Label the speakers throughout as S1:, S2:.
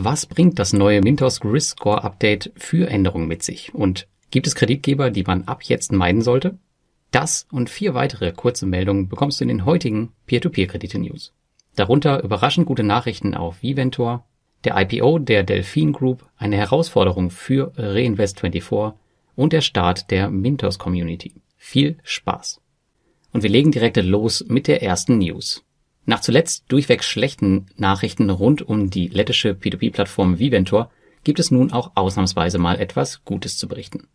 S1: Was bringt das neue Mintos Risk Score Update für Änderungen mit sich? Und gibt es Kreditgeber, die man ab jetzt meiden sollte? Das und vier weitere kurze Meldungen bekommst du in den heutigen Peer-to-Peer-Kredite-News. Darunter überraschend gute Nachrichten auf Viventor, der IPO der Delphin Group, eine Herausforderung für Reinvest24 und der Start der Mintos Community. Viel Spaß! Und wir legen direkt los mit der ersten News. Nach zuletzt durchweg schlechten Nachrichten rund um die lettische P2P-Plattform Viventor gibt es nun auch ausnahmsweise mal etwas Gutes zu berichten.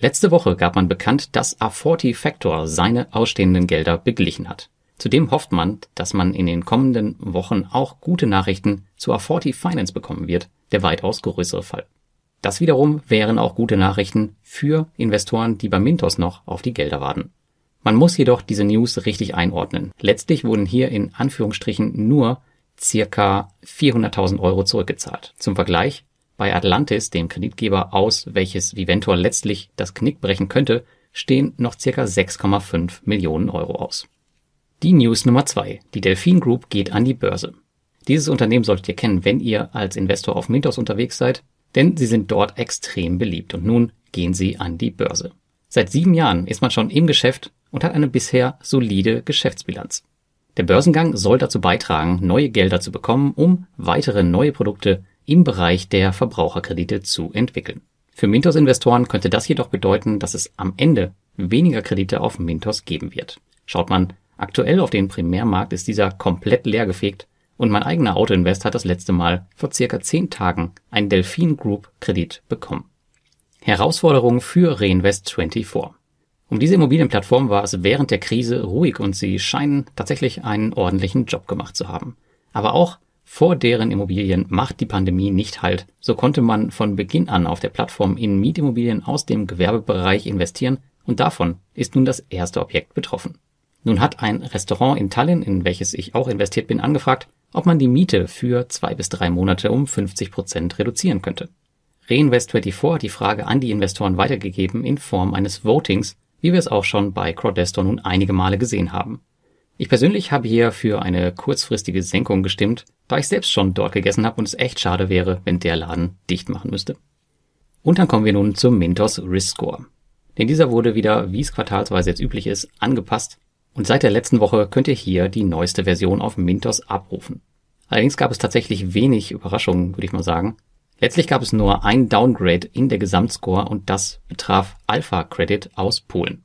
S1: Letzte Woche gab man bekannt, dass A40 Factor seine ausstehenden Gelder beglichen hat. Zudem hofft man, dass man in den kommenden Wochen auch gute Nachrichten zu A40 Finance bekommen wird, der weitaus größere Fall. Das wiederum wären auch gute Nachrichten für Investoren, die bei Mintos noch auf die Gelder warten. Man muss jedoch diese News richtig einordnen. Letztlich wurden hier in Anführungsstrichen nur circa 400.000 Euro zurückgezahlt. Zum Vergleich, bei Atlantis, dem Kreditgeber aus, welches Viventor letztlich das Knick brechen könnte, stehen noch circa 6,5 Millionen Euro aus. Die News Nummer zwei: Die Delphin Group geht an die Börse. Dieses Unternehmen solltet ihr kennen, wenn ihr als Investor auf Mintos unterwegs seid, denn sie sind dort extrem beliebt und nun gehen sie an die Börse. Seit sieben Jahren ist man schon im Geschäft und hat eine bisher solide Geschäftsbilanz. Der Börsengang soll dazu beitragen, neue Gelder zu bekommen, um weitere neue Produkte im Bereich der Verbraucherkredite zu entwickeln. Für Mintos-Investoren könnte das jedoch bedeuten, dass es am Ende weniger Kredite auf Mintos geben wird. Schaut man Aktuell auf den Primärmarkt ist dieser komplett leergefegt und mein eigener Autoinvest hat das letzte Mal vor circa 10 Tagen einen Delphin Group Kredit bekommen. Herausforderung für Reinvest24. Um diese Immobilienplattform war es während der Krise ruhig und sie scheinen tatsächlich einen ordentlichen Job gemacht zu haben. Aber auch vor deren Immobilien macht die Pandemie nicht halt. So konnte man von Beginn an auf der Plattform in Mietimmobilien aus dem Gewerbebereich investieren und davon ist nun das erste Objekt betroffen. Nun hat ein Restaurant in Tallinn, in welches ich auch investiert bin, angefragt, ob man die Miete für zwei bis drei Monate um 50 Prozent reduzieren könnte. Reinvest24 hat die Frage an die Investoren weitergegeben in Form eines Votings, wie wir es auch schon bei Crowdestor nun einige Male gesehen haben. Ich persönlich habe hier für eine kurzfristige Senkung gestimmt, da ich selbst schon dort gegessen habe und es echt schade wäre, wenn der Laden dicht machen müsste. Und dann kommen wir nun zum Mintos Risk Score. Denn dieser wurde wieder, wie es quartalsweise jetzt üblich ist, angepasst und seit der letzten Woche könnt ihr hier die neueste Version auf Mintos abrufen. Allerdings gab es tatsächlich wenig Überraschungen, würde ich mal sagen. Letztlich gab es nur ein Downgrade in der Gesamtscore und das betraf Alpha Credit aus Polen.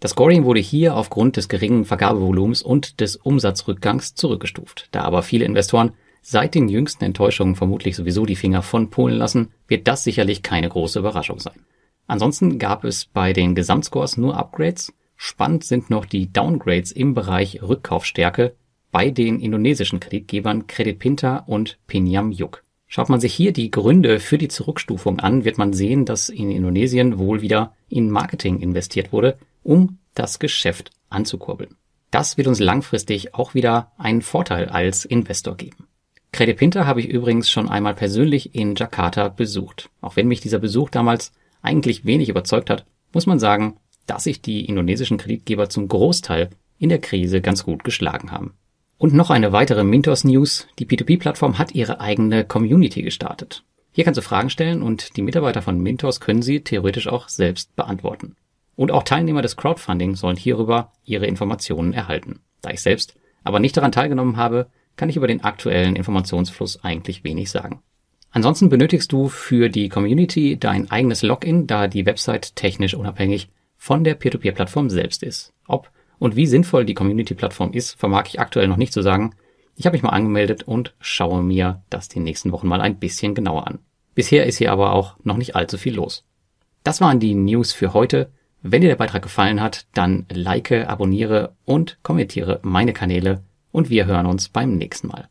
S1: Das Scoring wurde hier aufgrund des geringen Vergabevolumens und des Umsatzrückgangs zurückgestuft. Da aber viele Investoren seit den jüngsten Enttäuschungen vermutlich sowieso die Finger von Polen lassen, wird das sicherlich keine große Überraschung sein. Ansonsten gab es bei den Gesamtscores nur Upgrades Spannend sind noch die Downgrades im Bereich Rückkaufsstärke bei den indonesischen Kreditgebern Credit Pinta und Pinyam Yuk. Schaut man sich hier die Gründe für die Zurückstufung an, wird man sehen, dass in Indonesien wohl wieder in Marketing investiert wurde, um das Geschäft anzukurbeln. Das wird uns langfristig auch wieder einen Vorteil als Investor geben. Credit Pinta habe ich übrigens schon einmal persönlich in Jakarta besucht. Auch wenn mich dieser Besuch damals eigentlich wenig überzeugt hat, muss man sagen, dass sich die indonesischen Kreditgeber zum Großteil in der Krise ganz gut geschlagen haben. Und noch eine weitere Mintos News. Die P2P-Plattform hat ihre eigene Community gestartet. Hier kannst du Fragen stellen und die Mitarbeiter von Mintos können sie theoretisch auch selbst beantworten. Und auch Teilnehmer des Crowdfunding sollen hierüber ihre Informationen erhalten. Da ich selbst aber nicht daran teilgenommen habe, kann ich über den aktuellen Informationsfluss eigentlich wenig sagen. Ansonsten benötigst du für die Community dein eigenes Login, da die Website technisch unabhängig von der Peer-to-Peer-Plattform selbst ist. Ob und wie sinnvoll die Community-Plattform ist, vermag ich aktuell noch nicht zu sagen. Ich habe mich mal angemeldet und schaue mir das die nächsten Wochen mal ein bisschen genauer an. Bisher ist hier aber auch noch nicht allzu viel los. Das waren die News für heute. Wenn dir der Beitrag gefallen hat, dann like, abonniere und kommentiere meine Kanäle und wir hören uns beim nächsten Mal.